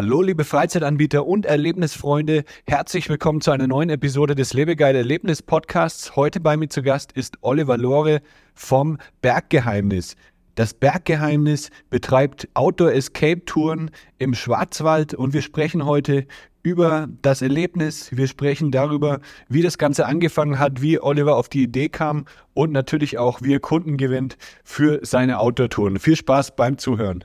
Hallo liebe Freizeitanbieter und Erlebnisfreunde, herzlich willkommen zu einer neuen Episode des Lebegeil Erlebnis Podcasts. Heute bei mir zu Gast ist Oliver Lore vom Berggeheimnis. Das Berggeheimnis betreibt Outdoor Escape Touren im Schwarzwald und wir sprechen heute über das Erlebnis. Wir sprechen darüber, wie das Ganze angefangen hat, wie Oliver auf die Idee kam und natürlich auch, wie er Kunden gewinnt für seine Outdoor-Touren. Viel Spaß beim Zuhören.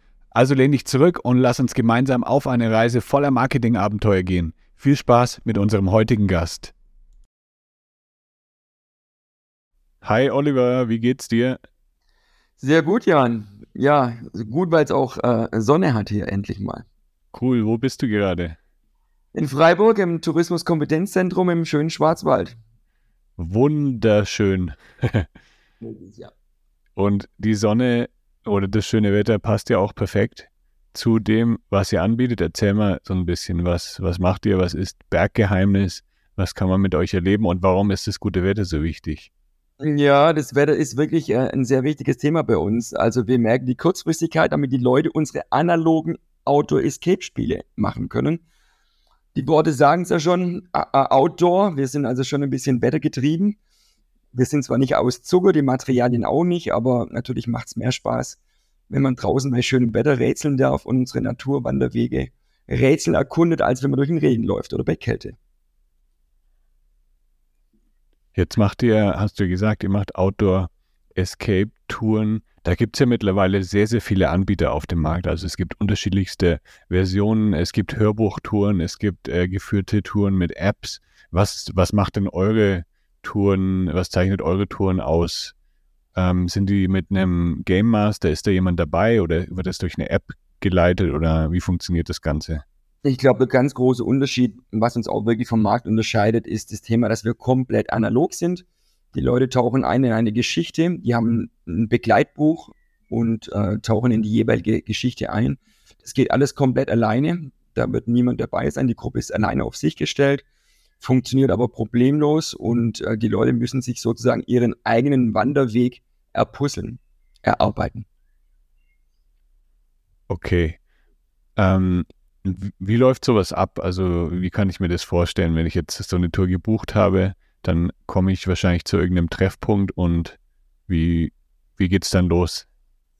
Also lehn dich zurück und lass uns gemeinsam auf eine Reise voller Marketingabenteuer gehen. Viel Spaß mit unserem heutigen Gast. Hi Oliver, wie geht's dir? Sehr gut, Jan. Ja, gut, weil es auch äh, Sonne hat hier endlich mal. Cool, wo bist du gerade? In Freiburg im Tourismuskompetenzzentrum im schönen Schwarzwald. Wunderschön. ja. Und die Sonne oder das schöne Wetter passt ja auch perfekt zu dem, was ihr anbietet. Erzähl mal so ein bisschen, was, was macht ihr, was ist Berggeheimnis, was kann man mit euch erleben und warum ist das gute Wetter so wichtig? Ja, das Wetter ist wirklich äh, ein sehr wichtiges Thema bei uns. Also wir merken die Kurzfristigkeit, damit die Leute unsere analogen Outdoor-Escape-Spiele machen können. Die Worte sagen es ja schon, Outdoor, wir sind also schon ein bisschen wettergetrieben. Wir sind zwar nicht aus Zucker, die Materialien auch nicht, aber natürlich macht es mehr Spaß, wenn man draußen bei schönem Wetter rätseln darf und unsere Naturwanderwege Rätsel erkundet, als wenn man durch den Regen läuft oder bei Kälte. Jetzt macht ihr, hast du gesagt, ihr macht Outdoor Escape Touren. Da gibt es ja mittlerweile sehr, sehr viele Anbieter auf dem Markt. Also es gibt unterschiedlichste Versionen. Es gibt Hörbuchtouren, es gibt äh, geführte Touren mit Apps. Was, was macht denn eure Touren, was zeichnet eure Touren aus? Ähm, sind die mit einem Game Master? Ist da jemand dabei oder wird das durch eine App geleitet oder wie funktioniert das Ganze? Ich glaube, der ganz große Unterschied, was uns auch wirklich vom Markt unterscheidet, ist das Thema, dass wir komplett analog sind. Die Leute tauchen ein in eine Geschichte, die haben ein Begleitbuch und äh, tauchen in die jeweilige Geschichte ein. Das geht alles komplett alleine. Da wird niemand dabei sein. Die Gruppe ist alleine auf sich gestellt funktioniert aber problemlos und äh, die Leute müssen sich sozusagen ihren eigenen Wanderweg erpuzzeln, erarbeiten. Okay. Ähm, wie läuft sowas ab? Also wie kann ich mir das vorstellen, wenn ich jetzt so eine Tour gebucht habe, dann komme ich wahrscheinlich zu irgendeinem Treffpunkt und wie, wie geht es dann los?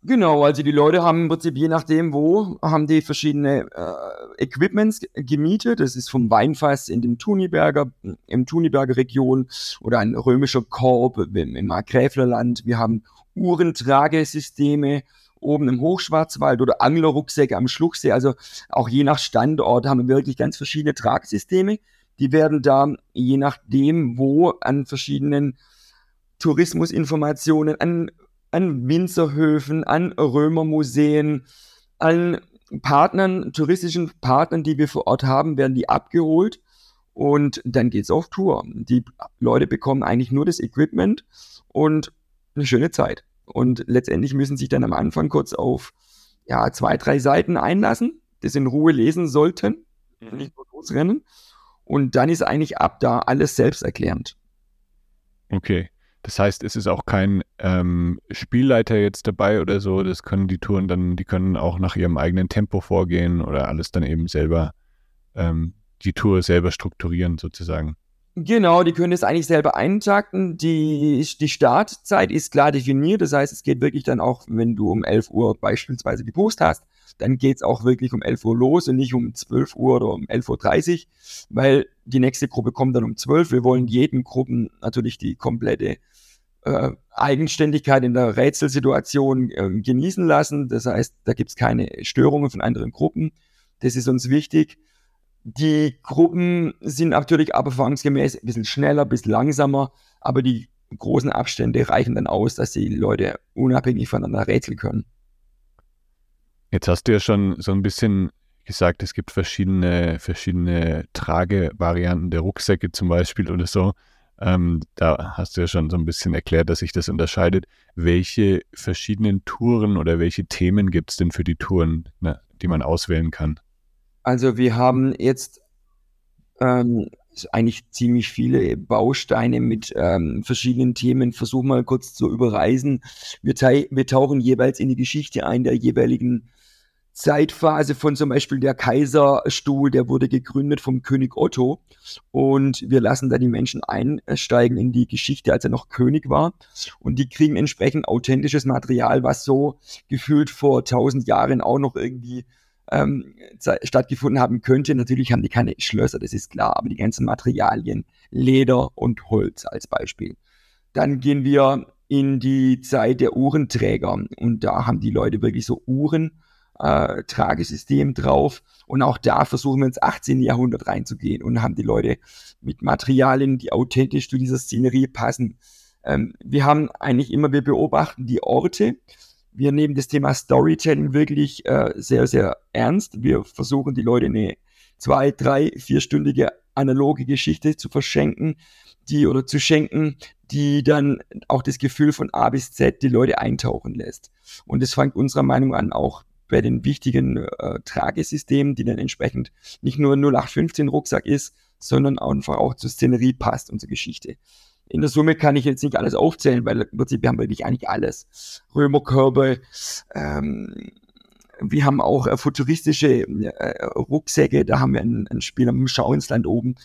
Genau, also die Leute haben im Prinzip je nachdem wo, haben die verschiedene äh, Equipments gemietet. Das ist vom Weinfass in den Tuniberger, im Tuniberger Region oder ein römischer Korb im, im Markgräflerland. Wir haben Uhrentragesysteme oben im Hochschwarzwald oder Anglerrucksäcke am Schluchsee. Also auch je nach Standort haben wir wirklich ganz verschiedene Tragsysteme. Die werden da je nachdem wo an verschiedenen Tourismusinformationen, an an Winzerhöfen, an Römermuseen, an Partnern, touristischen Partnern, die wir vor Ort haben, werden die abgeholt und dann geht es auf Tour. Die Leute bekommen eigentlich nur das Equipment und eine schöne Zeit. Und letztendlich müssen sich dann am Anfang kurz auf ja, zwei, drei Seiten einlassen, das in Ruhe lesen sollten, mhm. nicht nur losrennen. Und dann ist eigentlich ab da alles selbsterklärend. Okay. Das heißt, es ist auch kein ähm, Spielleiter jetzt dabei oder so. Das können die Touren dann, die können auch nach ihrem eigenen Tempo vorgehen oder alles dann eben selber, ähm, die Tour selber strukturieren sozusagen. Genau, die können es eigentlich selber eintakten. Die, die Startzeit ist klar definiert. Das heißt, es geht wirklich dann auch, wenn du um 11 Uhr beispielsweise gebucht hast, dann geht es auch wirklich um 11 Uhr los und nicht um 12 Uhr oder um 11.30 Uhr, weil die nächste Gruppe kommt dann um 12. Wir wollen jeden Gruppen natürlich die komplette äh, Eigenständigkeit in der Rätselsituation äh, genießen lassen. Das heißt, da gibt es keine Störungen von anderen Gruppen. Das ist uns wichtig. Die Gruppen sind natürlich aber erfahrungsgemäß ein bisschen schneller, ein bisschen langsamer, aber die großen Abstände reichen dann aus, dass die Leute unabhängig voneinander rätseln können. Jetzt hast du ja schon so ein bisschen gesagt, es gibt verschiedene, verschiedene Tragevarianten der Rucksäcke zum Beispiel oder so. Ähm, da hast du ja schon so ein bisschen erklärt, dass sich das unterscheidet. Welche verschiedenen Touren oder welche Themen gibt es denn für die Touren, ne, die man auswählen kann? Also wir haben jetzt ähm, eigentlich ziemlich viele Bausteine mit ähm, verschiedenen Themen. Versuchen mal kurz zu überreisen. Wir, wir tauchen jeweils in die Geschichte ein der jeweiligen Zeitphase von zum Beispiel der Kaiserstuhl, der wurde gegründet vom König Otto und wir lassen da die Menschen einsteigen in die Geschichte, als er noch König war und die kriegen entsprechend authentisches Material, was so gefühlt vor tausend Jahren auch noch irgendwie ähm, stattgefunden haben könnte. Natürlich haben die keine Schlösser, das ist klar, aber die ganzen Materialien, Leder und Holz als Beispiel. Dann gehen wir in die Zeit der Uhrenträger und da haben die Leute wirklich so Uhren äh, Tragesystem drauf. Und auch da versuchen wir ins 18. Jahrhundert reinzugehen und haben die Leute mit Materialien, die authentisch zu dieser Szenerie passen. Ähm, wir haben eigentlich immer, wir beobachten die Orte. Wir nehmen das Thema Storytelling wirklich äh, sehr, sehr ernst. Wir versuchen die Leute eine zwei, drei, vierstündige analoge Geschichte zu verschenken, die oder zu schenken, die dann auch das Gefühl von A bis Z die Leute eintauchen lässt. Und das fängt unserer Meinung an auch bei den wichtigen äh, Tragesystemen, die dann entsprechend nicht nur 0815 Rucksack ist, sondern einfach auch zur Szenerie passt und zur Geschichte. In der Summe kann ich jetzt nicht alles aufzählen, weil im Prinzip wir haben wirklich eigentlich alles. Römerkörbe, ähm, wir haben auch äh, futuristische äh, Rucksäcke, da haben wir ein, Spiel am Schauinsland oben.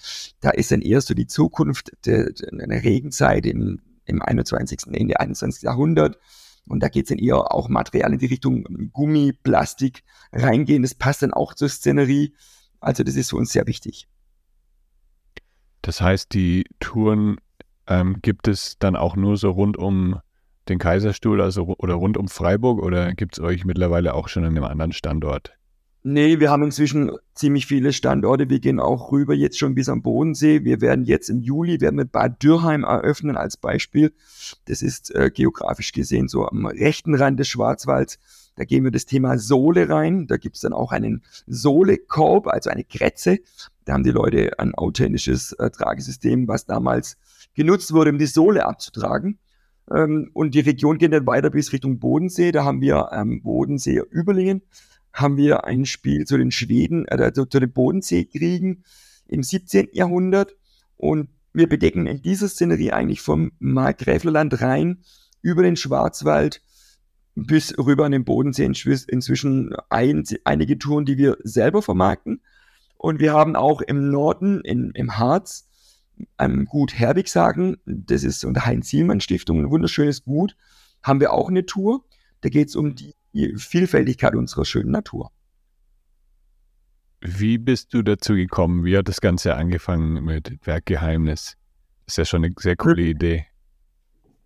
Da ist dann eher so die Zukunft der, der Regenzeit im, im 21. Ende 21. Jahrhundert. Und da geht es dann eher auch Material in die Richtung Gummi, Plastik reingehen. Das passt dann auch zur Szenerie. Also das ist für uns sehr wichtig. Das heißt, die Touren ähm, gibt es dann auch nur so rund um den Kaiserstuhl also, oder rund um Freiburg oder gibt es euch mittlerweile auch schon an einem anderen Standort? Nee, wir haben inzwischen ziemlich viele Standorte. Wir gehen auch rüber jetzt schon bis am Bodensee. Wir werden jetzt im Juli, werden wir Bad Dürheim eröffnen als Beispiel. Das ist äh, geografisch gesehen so am rechten Rand des Schwarzwalds. Da gehen wir das Thema Sohle rein. Da gibt es dann auch einen Sohlekorb, also eine Kretze. Da haben die Leute ein authentisches äh, Tragesystem, was damals genutzt wurde, um die Sohle abzutragen. Ähm, und die Region geht dann weiter bis Richtung Bodensee. Da haben wir am ähm, Bodensee Überlingen haben wir ein Spiel zu den Schweden, äh, zu, den Bodenseekriegen im 17. Jahrhundert und wir bedecken in dieser Szenerie eigentlich vom Markgräflerland rein über den Schwarzwald bis rüber an den Bodensee inzwischen ein, einige Touren, die wir selber vermarkten. Und wir haben auch im Norden, in, im Harz, am Gut Herwigsagen, das ist unter Heinz-Sielmann-Stiftung, ein wunderschönes Gut, haben wir auch eine Tour. Da geht es um die die Vielfältigkeit unserer schönen Natur. Wie bist du dazu gekommen? Wie hat das Ganze angefangen mit Werkgeheimnis? Das ist ja schon eine sehr coole Idee.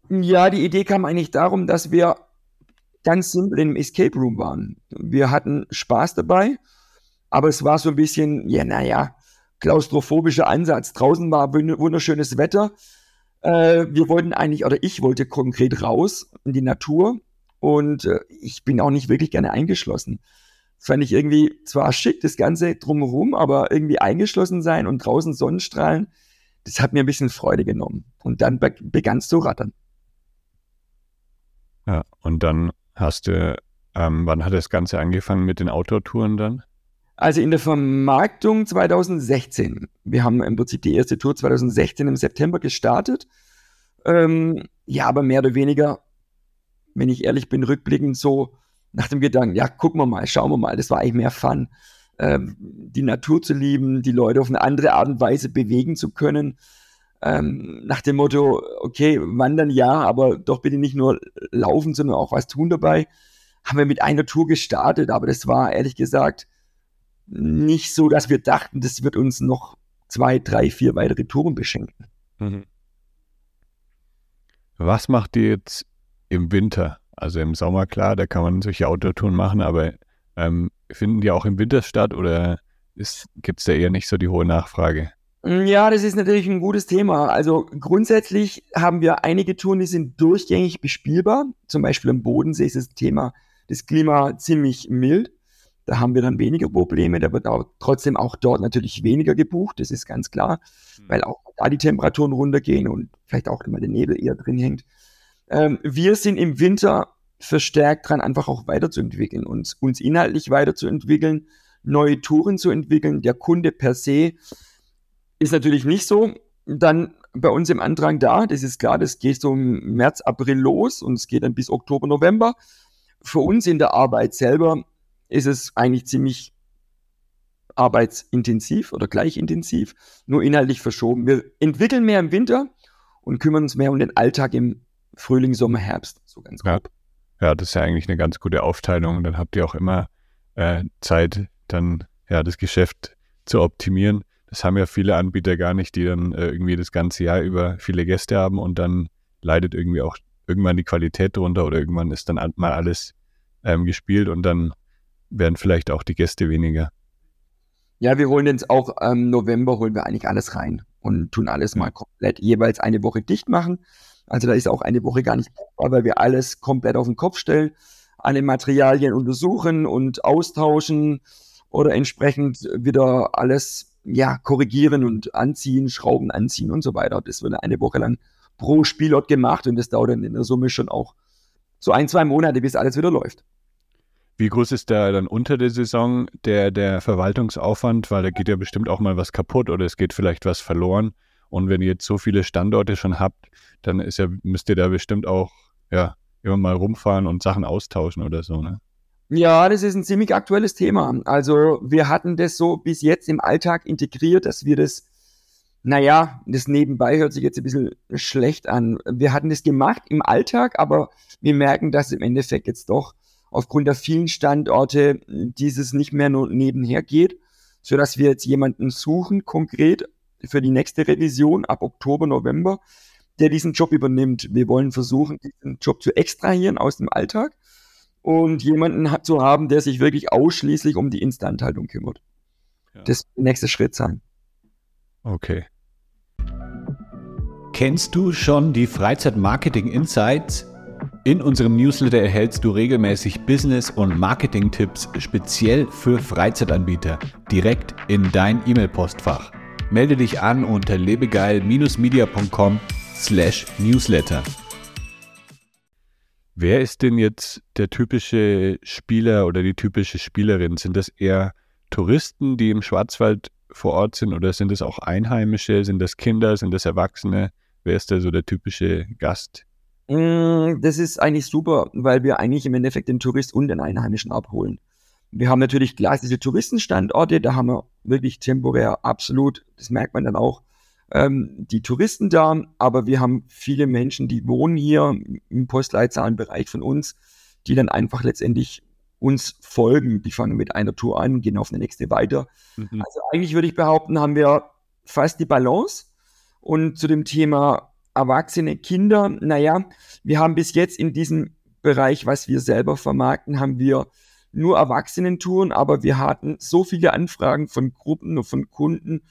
Ja, die Idee kam eigentlich darum, dass wir ganz simpel im Escape Room waren. Wir hatten Spaß dabei, aber es war so ein bisschen, ja, naja, klaustrophobischer Ansatz. Draußen war wunderschönes Wetter. Äh, wir wollten eigentlich, oder ich wollte konkret raus in die Natur und äh, ich bin auch nicht wirklich gerne eingeschlossen. Das fand ich irgendwie zwar schick, das Ganze drumherum, aber irgendwie eingeschlossen sein und draußen Sonnenstrahlen, das hat mir ein bisschen Freude genommen. Und dann be begann es zu rattern. Ja, und dann hast du, ähm, wann hat das Ganze angefangen mit den Outdoor-Touren dann? Also in der Vermarktung 2016. Wir haben im Prinzip die erste Tour 2016 im September gestartet. Ähm, ja, aber mehr oder weniger wenn ich ehrlich bin, rückblickend so nach dem Gedanken, ja, gucken wir mal, schauen wir mal, das war eigentlich mehr Fun, ähm, die Natur zu lieben, die Leute auf eine andere Art und Weise bewegen zu können. Ähm, nach dem Motto, okay, wandern ja, aber doch bitte nicht nur laufen, sondern auch was tun dabei. haben wir mit einer Tour gestartet, aber das war ehrlich gesagt nicht so, dass wir dachten, das wird uns noch zwei, drei, vier weitere Touren beschenken. Mhm. Was macht ihr jetzt im Winter? Also im Sommer, klar, da kann man solche Outdoor-Touren machen, aber ähm, finden die auch im Winter statt oder gibt es da eher nicht so die hohe Nachfrage? Mm, ja, das ist natürlich ein gutes Thema. Also grundsätzlich haben wir einige Touren, die sind durchgängig bespielbar. Zum Beispiel am Bodensee ist das Thema das Klima ziemlich mild. Da haben wir dann weniger Probleme. Da wird aber trotzdem auch dort natürlich weniger gebucht. Das ist ganz klar, mhm. weil auch da die Temperaturen runtergehen und vielleicht auch immer der Nebel eher drin hängt. Ähm, wir sind im Winter verstärkt dran, einfach auch weiterzuentwickeln, uns, uns inhaltlich weiterzuentwickeln, neue Touren zu entwickeln. Der Kunde per se ist natürlich nicht so dann bei uns im Andrang da. Das ist klar, das geht so im März, April los und es geht dann bis Oktober, November. Für uns in der Arbeit selber ist es eigentlich ziemlich arbeitsintensiv oder gleichintensiv, nur inhaltlich verschoben. Wir entwickeln mehr im Winter und kümmern uns mehr um den Alltag im Frühling, Sommer, Herbst, so ganz grob. Ja. ja, das ist ja eigentlich eine ganz gute Aufteilung. Dann habt ihr auch immer äh, Zeit, dann ja das Geschäft zu optimieren. Das haben ja viele Anbieter gar nicht, die dann äh, irgendwie das ganze Jahr über viele Gäste haben und dann leidet irgendwie auch irgendwann die Qualität drunter oder irgendwann ist dann mal alles ähm, gespielt und dann werden vielleicht auch die Gäste weniger. Ja, wir holen jetzt auch im ähm, November holen wir eigentlich alles rein und tun alles mal komplett jeweils eine Woche dicht machen. Also da ist auch eine Woche gar nicht, weil wir alles komplett auf den Kopf stellen, alle Materialien untersuchen und austauschen oder entsprechend wieder alles ja korrigieren und anziehen, Schrauben anziehen und so weiter. Das wird eine Woche lang pro Spielort gemacht und das dauert dann in der Summe schon auch so ein, zwei Monate, bis alles wieder läuft. Wie groß ist da dann unter der Saison der, der Verwaltungsaufwand? Weil da geht ja bestimmt auch mal was kaputt oder es geht vielleicht was verloren. Und wenn ihr jetzt so viele Standorte schon habt, dann ist ja, müsst ihr da bestimmt auch ja, immer mal rumfahren und Sachen austauschen oder so, ne? Ja, das ist ein ziemlich aktuelles Thema. Also wir hatten das so bis jetzt im Alltag integriert, dass wir das, naja, das nebenbei hört sich jetzt ein bisschen schlecht an. Wir hatten das gemacht im Alltag, aber wir merken, dass im Endeffekt jetzt doch aufgrund der vielen Standorte dieses nicht mehr nur nebenher geht, so dass wir jetzt jemanden suchen, konkret für die nächste Revision ab Oktober, November, der diesen Job übernimmt. Wir wollen versuchen, diesen Job zu extrahieren aus dem Alltag und jemanden zu haben, der sich wirklich ausschließlich um die Instandhaltung kümmert. Ja. Das wird der nächste Schritt sein. Okay. Kennst du schon die Freizeit Marketing Insights? In unserem Newsletter erhältst du regelmäßig Business- und Marketing-Tipps speziell für Freizeitanbieter direkt in dein E-Mail-Postfach. Melde dich an unter lebegeil-media.com slash newsletter. Wer ist denn jetzt der typische Spieler oder die typische Spielerin? Sind das eher Touristen, die im Schwarzwald vor Ort sind oder sind es auch Einheimische? Sind das Kinder? Sind das Erwachsene? Wer ist da so der typische Gast? Mm, das ist eigentlich super, weil wir eigentlich im Endeffekt den Tourist und den Einheimischen abholen. Wir haben natürlich klassische Touristenstandorte, da haben wir wirklich temporär absolut, das merkt man dann auch, ähm, die Touristen da, aber wir haben viele Menschen, die wohnen hier im Postleitzahlenbereich von uns, die dann einfach letztendlich uns folgen. Die fangen mit einer Tour an, gehen auf eine nächste weiter. Mhm. Also eigentlich würde ich behaupten, haben wir fast die Balance. Und zu dem Thema erwachsene Kinder, naja, wir haben bis jetzt in diesem Bereich, was wir selber vermarkten, haben wir nur Erwachsenentouren, aber wir hatten so viele Anfragen von Gruppen und von Kunden,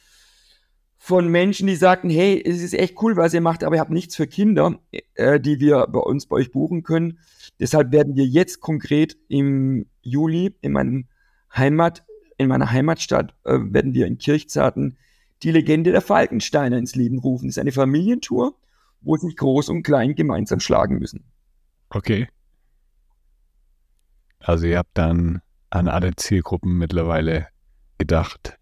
von Menschen, die sagten, hey, es ist echt cool, was ihr macht, aber ihr habt nichts für Kinder, äh, die wir bei uns bei euch buchen können. Deshalb werden wir jetzt konkret im Juli in meinem Heimat, in meiner Heimatstadt, äh, werden wir in Kirchzarten die Legende der Falkensteiner ins Leben rufen. Das ist eine Familientour wo sich groß und klein gemeinsam schlagen müssen. Okay. Also ihr habt dann an alle Zielgruppen mittlerweile gedacht.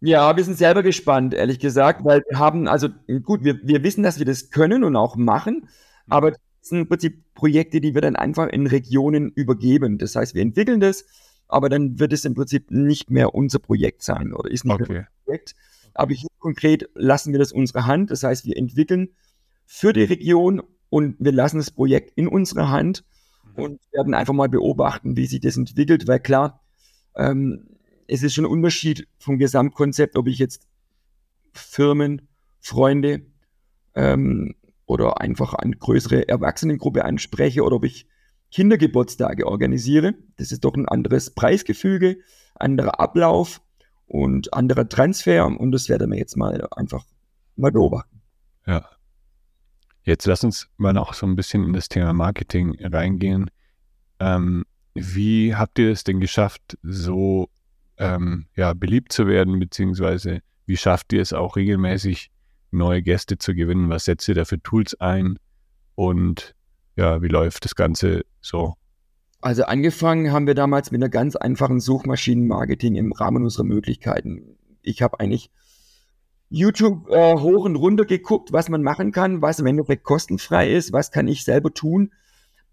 Ja, wir sind selber gespannt, ehrlich gesagt, weil wir haben, also gut, wir, wir wissen, dass wir das können und auch machen, aber das sind im Prinzip Projekte, die wir dann einfach in Regionen übergeben. Das heißt, wir entwickeln das, aber dann wird es im Prinzip nicht mehr unser Projekt sein oder ist nicht okay. mehr unser Projekt. Aber hier konkret lassen wir das unsere Hand. Das heißt, wir entwickeln für die Region und wir lassen das Projekt in unserer Hand und werden einfach mal beobachten, wie sich das entwickelt, weil klar, ähm, es ist schon ein Unterschied vom Gesamtkonzept, ob ich jetzt Firmen, Freunde ähm, oder einfach eine größere Erwachsenengruppe anspreche oder ob ich Kindergeburtstage organisiere. Das ist doch ein anderes Preisgefüge, anderer Ablauf und anderer Transfer und das werden wir jetzt mal einfach mal beobachten. Ja. Jetzt lass uns mal noch so ein bisschen in das Thema Marketing reingehen. Ähm, wie habt ihr es denn geschafft, so ähm, ja, beliebt zu werden, beziehungsweise wie schafft ihr es auch regelmäßig, neue Gäste zu gewinnen? Was setzt ihr da für Tools ein? Und ja, wie läuft das Ganze so? Also angefangen haben wir damals mit einer ganz einfachen Suchmaschinenmarketing im Rahmen unserer Möglichkeiten. Ich habe eigentlich YouTube äh, hoch und runter geguckt, was man machen kann, was im Endeffekt kostenfrei ist, was kann ich selber tun,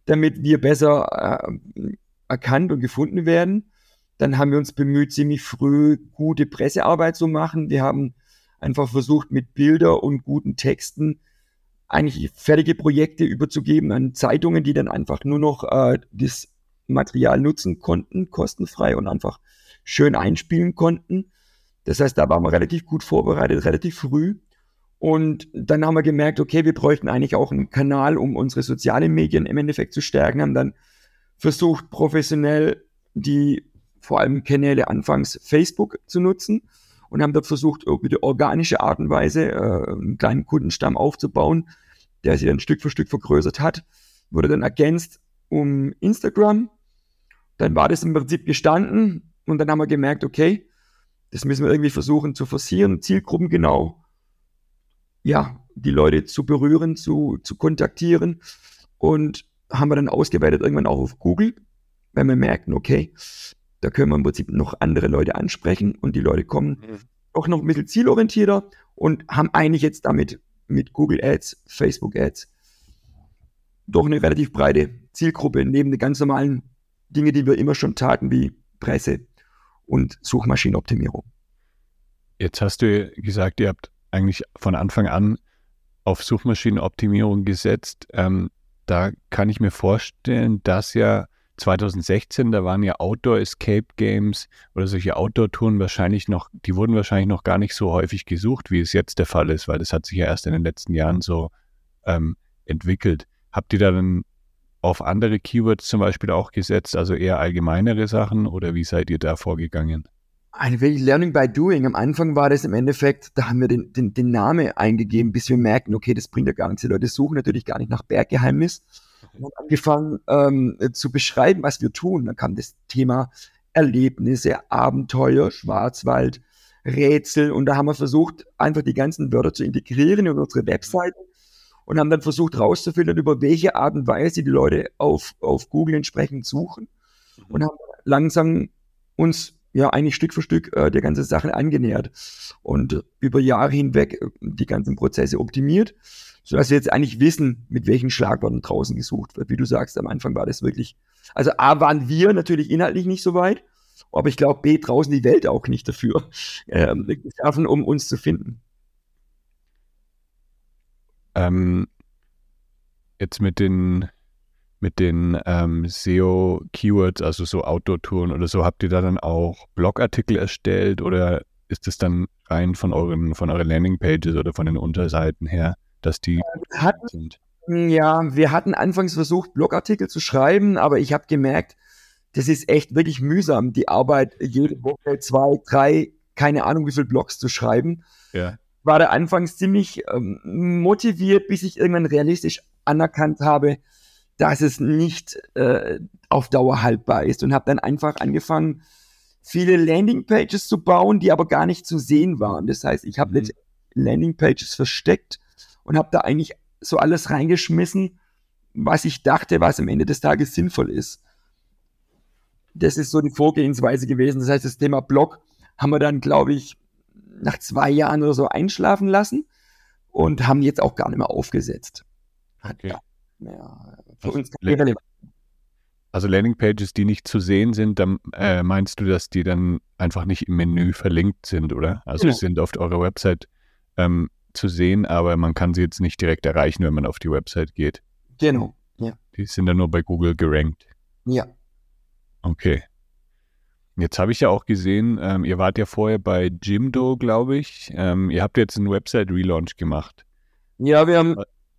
damit wir besser äh, erkannt und gefunden werden. Dann haben wir uns bemüht, ziemlich früh gute Pressearbeit zu machen. Wir haben einfach versucht, mit Bilder und guten Texten eigentlich fertige Projekte überzugeben an Zeitungen, die dann einfach nur noch äh, das Material nutzen konnten, kostenfrei und einfach schön einspielen konnten. Das heißt, da waren wir relativ gut vorbereitet, relativ früh. Und dann haben wir gemerkt, okay, wir bräuchten eigentlich auch einen Kanal, um unsere sozialen Medien im Endeffekt zu stärken, haben dann versucht, professionell die vor allem Kanäle anfangs Facebook zu nutzen und haben dort versucht, über die organische Art und Weise äh, einen kleinen Kundenstamm aufzubauen, der sich dann Stück für Stück vergrößert hat. Wurde dann ergänzt um Instagram. Dann war das im Prinzip gestanden und dann haben wir gemerkt, okay, das müssen wir irgendwie versuchen zu forcieren, Zielgruppen genau, ja, die Leute zu berühren, zu, zu kontaktieren und haben wir dann ausgeweitet irgendwann auch auf Google, weil wir merken, okay, da können wir im Prinzip noch andere Leute ansprechen und die Leute kommen mhm. auch noch ein bisschen zielorientierter und haben eigentlich jetzt damit mit Google Ads, Facebook Ads doch eine relativ breite Zielgruppe neben den ganz normalen Dingen, die wir immer schon taten, wie Presse und Suchmaschinenoptimierung. Jetzt hast du gesagt, ihr habt eigentlich von Anfang an auf Suchmaschinenoptimierung gesetzt. Ähm, da kann ich mir vorstellen, dass ja 2016, da waren ja Outdoor Escape Games oder solche Outdoor-Touren wahrscheinlich noch, die wurden wahrscheinlich noch gar nicht so häufig gesucht, wie es jetzt der Fall ist, weil das hat sich ja erst in den letzten Jahren so ähm, entwickelt. Habt ihr da dann auf andere Keywords zum Beispiel auch gesetzt, also eher allgemeinere Sachen oder wie seid ihr da vorgegangen? Eine wirklich Learning by Doing. Am Anfang war das im Endeffekt, da haben wir den, den, den Namen eingegeben, bis wir merken, okay, das bringt ja gar nichts. Die Leute suchen natürlich gar nicht nach Berggeheimnis und haben angefangen ähm, zu beschreiben, was wir tun. Dann kam das Thema Erlebnisse, Abenteuer, Schwarzwald, Rätsel und da haben wir versucht, einfach die ganzen Wörter zu integrieren in unsere Webseite und haben dann versucht herauszufinden, über welche Art und Weise die Leute auf, auf Google entsprechend suchen und haben langsam uns ja eigentlich Stück für Stück äh, der ganzen Sache angenähert und über Jahre hinweg äh, die ganzen Prozesse optimiert sodass wir jetzt eigentlich wissen, mit welchen Schlagworten draußen gesucht wird. Wie du sagst, am Anfang war das wirklich, also A, waren wir natürlich inhaltlich nicht so weit, aber ich glaube, B, draußen die Welt auch nicht dafür ähm, geschaffen, um uns zu finden. Ähm, jetzt mit den mit den ähm, SEO-Keywords, also so Outdoor-Touren oder so, habt ihr da dann auch Blogartikel erstellt oder ist es dann rein von euren, von euren Landingpages oder von den Unterseiten her? dass die äh, hatten, sind. Ja, wir hatten anfangs versucht, Blogartikel zu schreiben, aber ich habe gemerkt, das ist echt wirklich mühsam, die Arbeit jede Woche zwei, drei, keine Ahnung wie viele Blogs zu schreiben. Ja. War da anfangs ziemlich ähm, motiviert, bis ich irgendwann realistisch anerkannt habe, dass es nicht äh, auf Dauer haltbar ist und habe dann einfach angefangen, viele Landingpages zu bauen, die aber gar nicht zu sehen waren. Das heißt, ich habe mhm. Landingpages versteckt und habe da eigentlich so alles reingeschmissen, was ich dachte, was am Ende des Tages sinnvoll ist. Das ist so die Vorgehensweise gewesen. Das heißt, das Thema Blog haben wir dann, glaube ich, nach zwei Jahren oder so einschlafen lassen und haben jetzt auch gar nicht mehr aufgesetzt. Okay. Ja, für also, uns irrelevant. Also Landingpages, die nicht zu sehen sind, dann äh, meinst du, dass die dann einfach nicht im Menü verlinkt sind, oder? Also genau. sind auf eurer Website ähm, zu sehen, aber man kann sie jetzt nicht direkt erreichen, wenn man auf die Website geht. Genau. Ja. Die sind dann nur bei Google gerankt. Ja. Okay. Jetzt habe ich ja auch gesehen, ähm, ihr wart ja vorher bei Jimdo, glaube ich. Ähm, ihr habt jetzt einen Website-Relaunch gemacht. Ja, wir haben.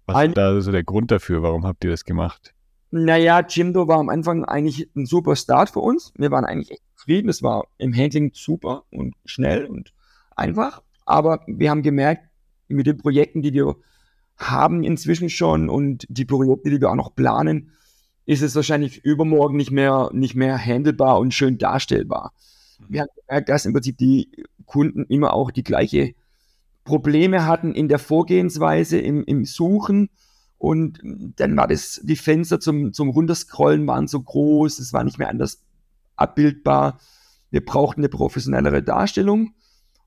Was ist da so der Grund dafür? Warum habt ihr das gemacht? Naja, Jimdo war am Anfang eigentlich ein super Start für uns. Wir waren eigentlich echt zufrieden. Es war im Handling super und schnell und einfach. Aber wir haben gemerkt, mit den Projekten, die wir haben inzwischen schon und die Projekte, die wir auch noch planen, ist es wahrscheinlich übermorgen nicht mehr, nicht mehr handelbar und schön darstellbar. Mhm. Wir haben gemerkt, dass im Prinzip die Kunden immer auch die gleiche Probleme hatten in der Vorgehensweise, im, im Suchen. Und dann war das, die Fenster zum, zum Runterscrollen waren so groß, es war nicht mehr anders abbildbar. Wir brauchten eine professionellere Darstellung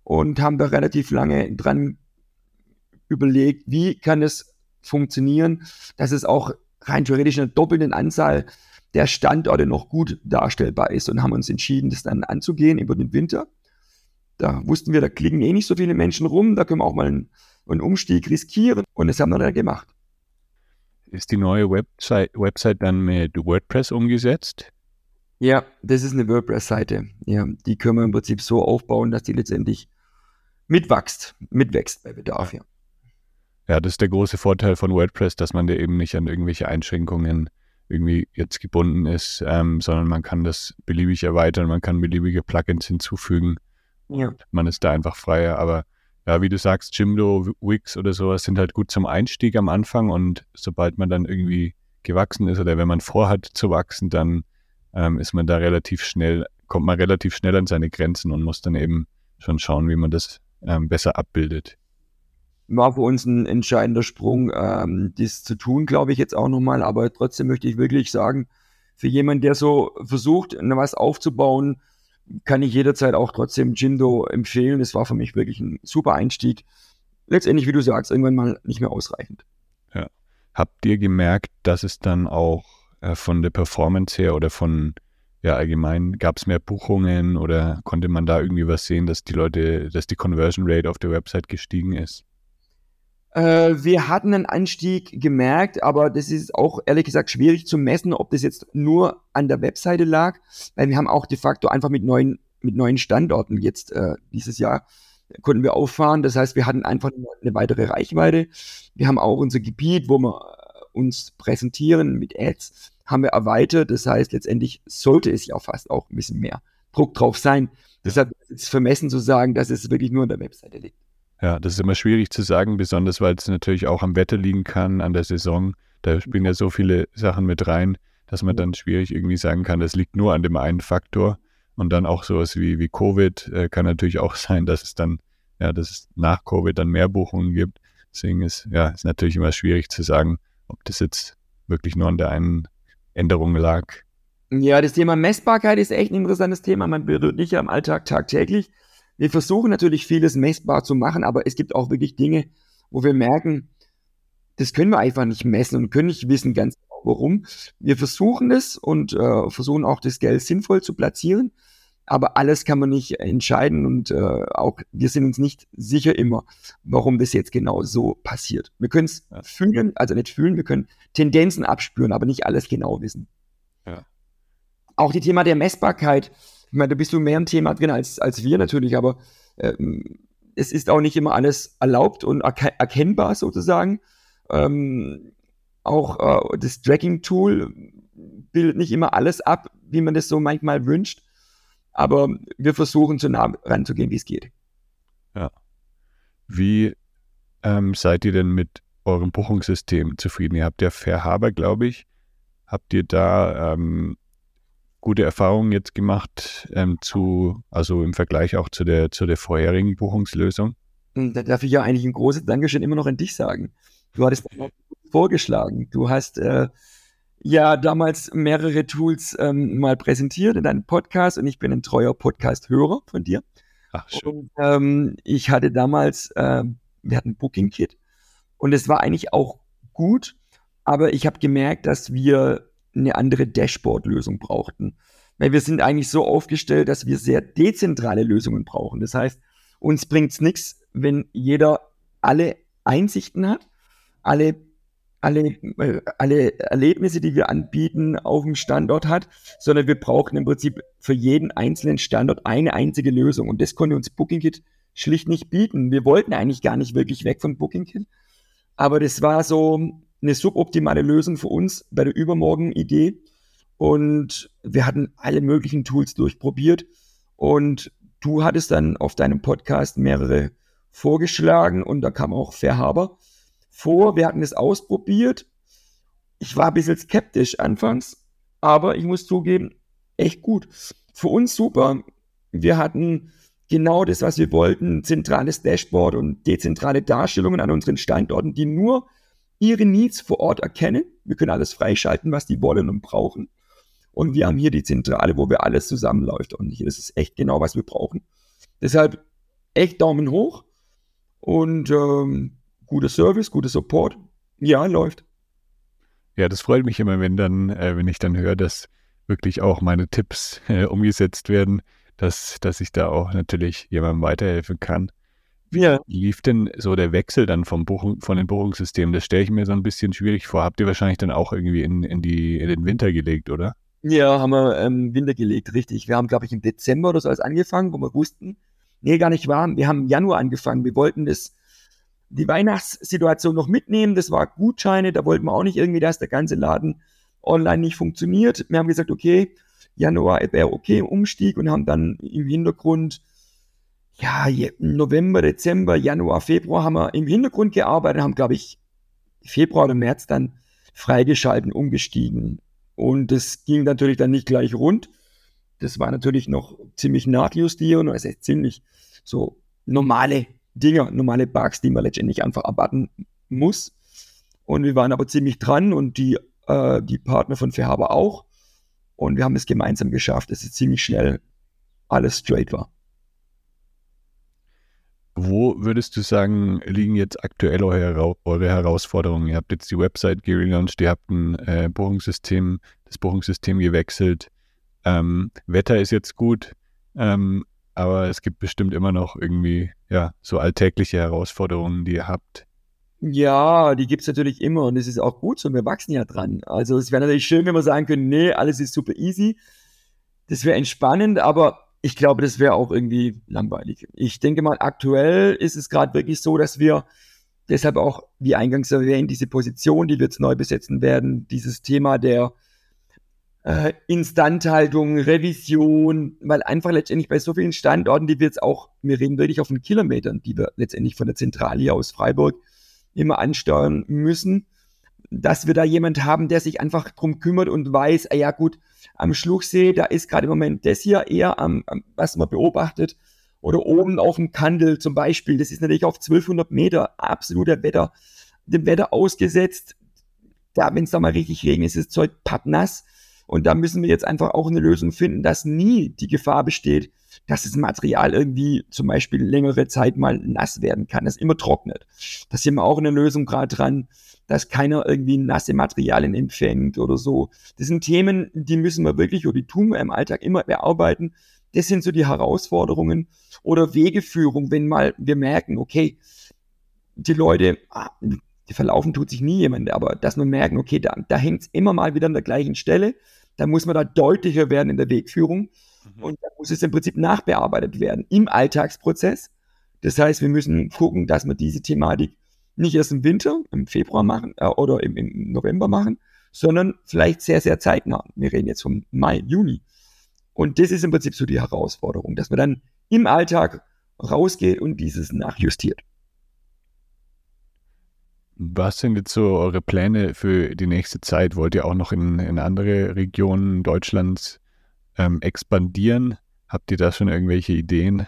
und haben da relativ lange dran überlegt, wie kann es funktionieren, dass es auch rein theoretisch in einer doppelten Anzahl der Standorte noch gut darstellbar ist und haben uns entschieden, das dann anzugehen über den Winter. Da wussten wir, da klicken eh nicht so viele Menschen rum, da können wir auch mal einen, einen Umstieg riskieren und das haben wir dann gemacht. Ist die neue Website, Website dann mit WordPress umgesetzt? Ja, das ist eine WordPress-Seite. Ja, die können wir im Prinzip so aufbauen, dass die letztendlich mitwächst, mitwächst bei Bedarf. Ja. Ja, das ist der große Vorteil von WordPress, dass man da eben nicht an irgendwelche Einschränkungen irgendwie jetzt gebunden ist, ähm, sondern man kann das beliebig erweitern, man kann beliebige Plugins hinzufügen. Ja. Man ist da einfach freier. Aber ja, wie du sagst, Jimdo, Wix oder sowas sind halt gut zum Einstieg am Anfang und sobald man dann irgendwie gewachsen ist oder wenn man vorhat zu wachsen, dann ähm, ist man da relativ schnell, kommt man relativ schnell an seine Grenzen und muss dann eben schon schauen, wie man das ähm, besser abbildet war für uns ein entscheidender Sprung, ähm, das zu tun, glaube ich jetzt auch nochmal. Aber trotzdem möchte ich wirklich sagen, für jemanden, der so versucht, was aufzubauen, kann ich jederzeit auch trotzdem Jindo empfehlen. Es war für mich wirklich ein super Einstieg. Letztendlich, wie du sagst, irgendwann mal nicht mehr ausreichend. Ja. Habt ihr gemerkt, dass es dann auch äh, von der Performance her oder von ja allgemein gab es mehr Buchungen oder konnte man da irgendwie was sehen, dass die Leute, dass die Conversion Rate auf der Website gestiegen ist? Äh, wir hatten einen Anstieg gemerkt, aber das ist auch ehrlich gesagt schwierig zu messen, ob das jetzt nur an der Webseite lag, weil wir haben auch de facto einfach mit neuen, mit neuen Standorten jetzt äh, dieses Jahr konnten wir auffahren. Das heißt, wir hatten einfach eine weitere Reichweite. Wir haben auch unser Gebiet, wo wir uns präsentieren mit Ads, haben wir erweitert. Das heißt, letztendlich sollte es ja fast auch ein bisschen mehr Druck drauf sein. Deshalb ist es vermessen zu sagen, dass es wirklich nur an der Webseite liegt. Ja, das ist immer schwierig zu sagen, besonders weil es natürlich auch am Wetter liegen kann, an der Saison. Da spielen ja so viele Sachen mit rein, dass man dann schwierig irgendwie sagen kann, das liegt nur an dem einen Faktor. Und dann auch sowas wie, wie Covid äh, kann natürlich auch sein, dass es dann, ja, dass es nach Covid dann mehr Buchungen gibt. Deswegen ist, ja, ist natürlich immer schwierig zu sagen, ob das jetzt wirklich nur an der einen Änderung lag. Ja, das Thema Messbarkeit ist echt ein interessantes Thema. Man berührt nicht ja im Alltag tagtäglich. Wir versuchen natürlich vieles messbar zu machen, aber es gibt auch wirklich Dinge, wo wir merken, das können wir einfach nicht messen und können nicht wissen ganz genau warum. Wir versuchen es und äh, versuchen auch das Geld sinnvoll zu platzieren, aber alles kann man nicht entscheiden und äh, auch wir sind uns nicht sicher immer, warum das jetzt genau so passiert. Wir können es ja. fühlen, also nicht fühlen, wir können Tendenzen abspüren, aber nicht alles genau wissen. Ja. Auch die Thema der Messbarkeit ich meine, da bist du mehr im Thema drin als, als wir natürlich, aber ähm, es ist auch nicht immer alles erlaubt und erke erkennbar sozusagen. Ähm, auch äh, das Tracking-Tool bildet nicht immer alles ab, wie man das so manchmal wünscht. Aber wir versuchen so nah ranzugehen, wie es geht. Ja. Wie ähm, seid ihr denn mit eurem Buchungssystem zufrieden? Ihr habt ja Fair Harbor, glaube ich. Habt ihr da ähm, gute Erfahrungen jetzt gemacht ähm, zu, also im Vergleich auch zu der, zu der vorherigen Buchungslösung? Hm, da darf ich ja eigentlich ein großes Dankeschön immer noch an dich sagen. Du hattest vorgeschlagen. Du hast äh, ja damals mehrere Tools ähm, mal präsentiert in deinem Podcast und ich bin ein treuer Podcast-Hörer von dir. Ach, schön. Und, ähm, ich hatte damals, äh, wir hatten Booking Kit und es war eigentlich auch gut, aber ich habe gemerkt, dass wir eine andere Dashboard-Lösung brauchten. Weil wir sind eigentlich so aufgestellt, dass wir sehr dezentrale Lösungen brauchen. Das heißt, uns bringt es nichts, wenn jeder alle Einsichten hat, alle alle, äh, alle Erlebnisse, die wir anbieten, auf dem Standort hat, sondern wir brauchen im Prinzip für jeden einzelnen Standort eine einzige Lösung. Und das konnte uns BookingKit schlicht nicht bieten. Wir wollten eigentlich gar nicht wirklich weg von BookingKit, aber das war so eine suboptimale Lösung für uns bei der Übermorgen-Idee. Und wir hatten alle möglichen Tools durchprobiert. Und du hattest dann auf deinem Podcast mehrere vorgeschlagen und da kam auch Fair Harbor vor. Wir hatten es ausprobiert. Ich war ein bisschen skeptisch anfangs, aber ich muss zugeben, echt gut. Für uns super. Wir hatten genau das, was wir wollten, zentrales Dashboard und dezentrale Darstellungen an unseren Standorten, die nur ihre Needs vor Ort erkennen. Wir können alles freischalten, was die wollen und brauchen. Und wir haben hier die Zentrale, wo wir alles zusammenläuft. Und hier ist es echt genau, was wir brauchen. Deshalb echt Daumen hoch und ähm, guter Service, guter Support. Ja, läuft. Ja, das freut mich immer, wenn dann, äh, wenn ich dann höre, dass wirklich auch meine Tipps äh, umgesetzt werden, dass, dass ich da auch natürlich jemandem weiterhelfen kann. Wie ja. lief denn so der Wechsel dann vom Buchung, von den Buchungssystemen? Das stelle ich mir so ein bisschen schwierig vor. Habt ihr wahrscheinlich dann auch irgendwie in, in, die, in den Winter gelegt, oder? Ja, haben wir ähm, Winter gelegt, richtig. Wir haben, glaube ich, im Dezember oder so alles angefangen, wo wir wussten, nee, gar nicht wahr. Wir haben im Januar angefangen. Wir wollten das, die Weihnachtssituation noch mitnehmen. Das war Gutscheine. Da wollten wir auch nicht irgendwie, dass der ganze Laden online nicht funktioniert. Wir haben gesagt, okay, Januar wäre okay, Umstieg und haben dann im Hintergrund, ja, November, Dezember, Januar, Februar haben wir im Hintergrund gearbeitet, haben, glaube ich, Februar oder März dann freigeschalten, umgestiegen. Und das ging natürlich dann nicht gleich rund. Das war natürlich noch ziemlich nachjustieren, also ziemlich so normale Dinge, normale Bugs, die man letztendlich einfach erwarten muss. Und wir waren aber ziemlich dran und die, äh, die Partner von Verhaber auch. Und wir haben es gemeinsam geschafft, dass es ziemlich schnell alles straight war. Wo würdest du sagen, liegen jetzt aktuell eure, Herausforderungen? Ihr habt jetzt die Website gelauncht, ihr habt ein äh, Buchungssystem, das Buchungssystem gewechselt. Ähm, Wetter ist jetzt gut, ähm, aber es gibt bestimmt immer noch irgendwie ja so alltägliche Herausforderungen, die ihr habt. Ja, die gibt es natürlich immer und es ist auch gut so, wir wachsen ja dran. Also es wäre natürlich schön, wenn wir sagen können, nee, alles ist super easy. Das wäre entspannend, aber ich glaube, das wäre auch irgendwie langweilig. Ich denke mal, aktuell ist es gerade wirklich so, dass wir deshalb auch, wie eingangs erwähnt, diese Position, die wir jetzt neu besetzen werden, dieses Thema der äh, Instandhaltung, Revision, weil einfach letztendlich bei so vielen Standorten, die wir jetzt auch, wir reden wirklich auf den Kilometern, die wir letztendlich von der Zentrale hier aus Freiburg immer ansteuern müssen, dass wir da jemand haben, der sich einfach drum kümmert und weiß, ah ja gut, am Schluchsee, da ist gerade im Moment das hier eher am, am, was man beobachtet. Oder oben auf dem Kandel zum Beispiel, das ist natürlich auf 1200 Meter absoluter Wetter, dem Wetter ausgesetzt. Da, wenn es da mal richtig regnet, ist das Zeug pappnass. Und da müssen wir jetzt einfach auch eine Lösung finden, dass nie die Gefahr besteht, dass das Material irgendwie zum Beispiel längere Zeit mal nass werden kann, dass immer trocknet. Da sind wir auch eine Lösung gerade dran, dass keiner irgendwie nasse Materialien empfängt oder so. Das sind Themen, die müssen wir wirklich oder die tun wir im Alltag immer bearbeiten. Das sind so die Herausforderungen oder Wegeführung, wenn mal wir merken, okay, die Leute, ah, die verlaufen tut sich nie jemand, aber dass wir merken, okay, da, da hängt es immer mal wieder an der gleichen Stelle, da muss man da deutlicher werden in der Wegführung mhm. und da muss es im Prinzip nachbearbeitet werden im Alltagsprozess. Das heißt, wir müssen gucken, dass wir diese Thematik nicht erst im Winter, im Februar machen äh, oder im, im, November machen, sondern vielleicht sehr, sehr zeitnah. Wir reden jetzt vom Mai, Juni. Und das ist im Prinzip so die Herausforderung, dass man dann im Alltag rausgeht und dieses nachjustiert. Was sind jetzt so eure Pläne für die nächste Zeit? Wollt ihr auch noch in, in andere Regionen Deutschlands ähm, expandieren? Habt ihr da schon irgendwelche Ideen?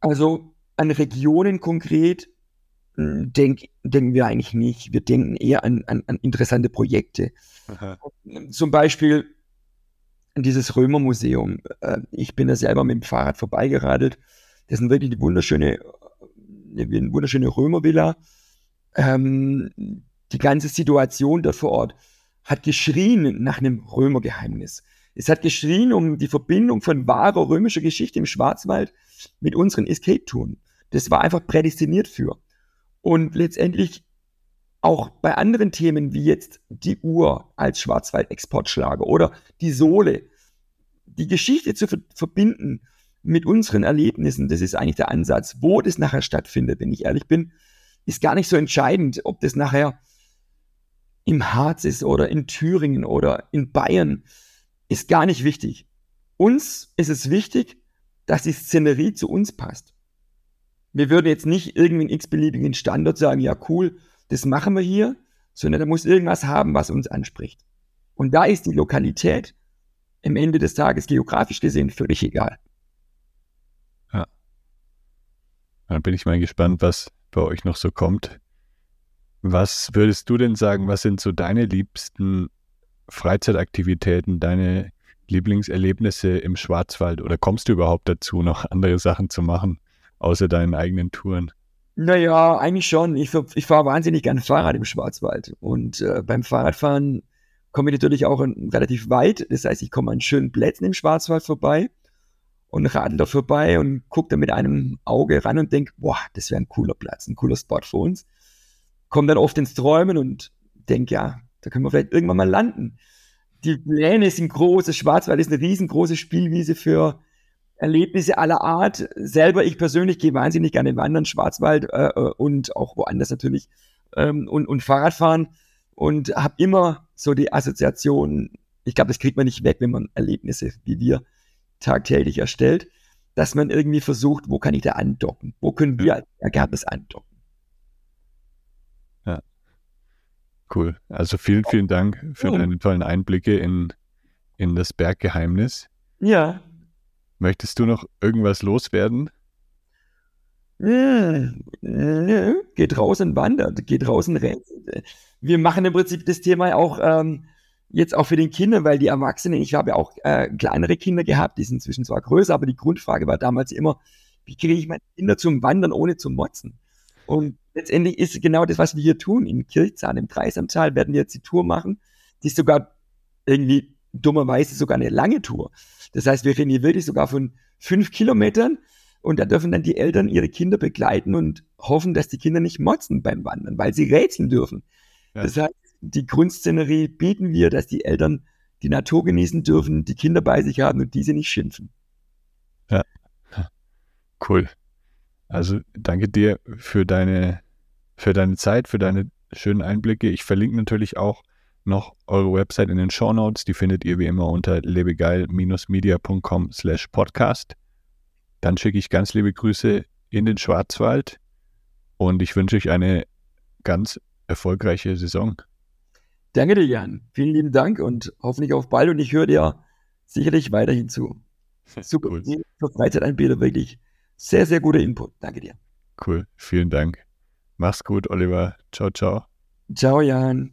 Also an Regionen konkret denk, denken wir eigentlich nicht. Wir denken eher an, an, an interessante Projekte. Aha. Zum Beispiel dieses Römermuseum. Äh, ich bin da selber mit dem Fahrrad vorbeigeradelt. Das ist wirklich eine wunderschöne, eine wunderschöne Römervilla. Ähm, die ganze Situation dort vor Ort hat geschrien nach einem Römergeheimnis. Es hat geschrien um die Verbindung von wahrer römischer Geschichte im Schwarzwald mit unseren Escape-Touren. Das war einfach prädestiniert für. Und letztendlich auch bei anderen Themen wie jetzt die Uhr als Schwarzwald-Exportschlager oder die Sohle, die Geschichte zu ver verbinden mit unseren Erlebnissen, das ist eigentlich der Ansatz. Wo das nachher stattfindet, wenn ich ehrlich bin, ist gar nicht so entscheidend, ob das nachher im Harz ist oder in Thüringen oder in Bayern, ist gar nicht wichtig. Uns ist es wichtig, dass die Szenerie zu uns passt. Wir würden jetzt nicht irgendwie einen x-beliebigen Standort sagen, ja cool, das machen wir hier, sondern da muss irgendwas haben, was uns anspricht. Und da ist die Lokalität am Ende des Tages geografisch gesehen völlig egal. Ja. Dann bin ich mal gespannt, was bei euch noch so kommt. Was würdest du denn sagen, was sind so deine liebsten Freizeitaktivitäten, deine Lieblingserlebnisse im Schwarzwald? Oder kommst du überhaupt dazu, noch andere Sachen zu machen, außer deinen eigenen Touren? Naja, eigentlich schon. Ich, ich fahre wahnsinnig gerne Fahrrad im Schwarzwald. Und äh, beim Fahrradfahren komme ich natürlich auch relativ weit. Das heißt, ich komme an schönen Plätzen im Schwarzwald vorbei und radel da vorbei und gucke da mit einem Auge ran und denke, boah, das wäre ein cooler Platz, ein cooler Spot für uns. Komme dann oft ins Träumen und denke, ja, da können wir vielleicht irgendwann mal landen. Die Pläne sind groß. Das Schwarzwald ist eine riesengroße Spielwiese für Erlebnisse aller Art. Selber, ich persönlich gehe wahnsinnig gerne wandern, Schwarzwald äh, äh, und auch woanders natürlich ähm, und, und Fahrradfahren und habe immer so die Assoziation, ich glaube, das kriegt man nicht weg, wenn man Erlebnisse wie wir tagtäglich erstellt, dass man irgendwie versucht, wo kann ich da andocken? Wo können wir als Ergebnis andocken? Ja. Cool. Also vielen, vielen Dank für ja. deine tollen Einblicke in, in das Berggeheimnis. Ja, Möchtest du noch irgendwas loswerden? Geht raus und wandert, geht raus und rennt. Wir machen im Prinzip das Thema auch ähm, jetzt auch für den Kinder, weil die Erwachsenen, ich habe ja auch äh, kleinere Kinder gehabt, die sind inzwischen zwar größer, aber die Grundfrage war damals immer, wie kriege ich meine Kinder zum Wandern ohne zu motzen? Und letztendlich ist genau das, was wir hier tun. In Kirchzahn, im Dreisamtal werden wir jetzt die Tour machen, die ist sogar irgendwie dummerweise sogar eine lange Tour. Das heißt, wir reden hier wirklich sogar von fünf Kilometern und da dürfen dann die Eltern ihre Kinder begleiten und hoffen, dass die Kinder nicht motzen beim Wandern, weil sie rätseln dürfen. Ja. Das heißt, die Grundszenerie bieten wir, dass die Eltern die Natur genießen dürfen, die Kinder bei sich haben und diese nicht schimpfen. Ja, cool. Also danke dir für deine, für deine Zeit, für deine schönen Einblicke. Ich verlinke natürlich auch noch eure Website in den Show Notes. Die findet ihr wie immer unter lebegeil-media.com slash podcast. Dann schicke ich ganz liebe Grüße in den Schwarzwald und ich wünsche euch eine ganz erfolgreiche Saison. Danke dir, Jan. Vielen lieben Dank und hoffentlich auf bald und ich höre dir sicherlich weiterhin zu. Super. Cool. Für Freizeitanbieter wirklich sehr, sehr guter Input. Danke dir. Cool. Vielen Dank. Mach's gut, Oliver. Ciao, ciao. Ciao, Jan.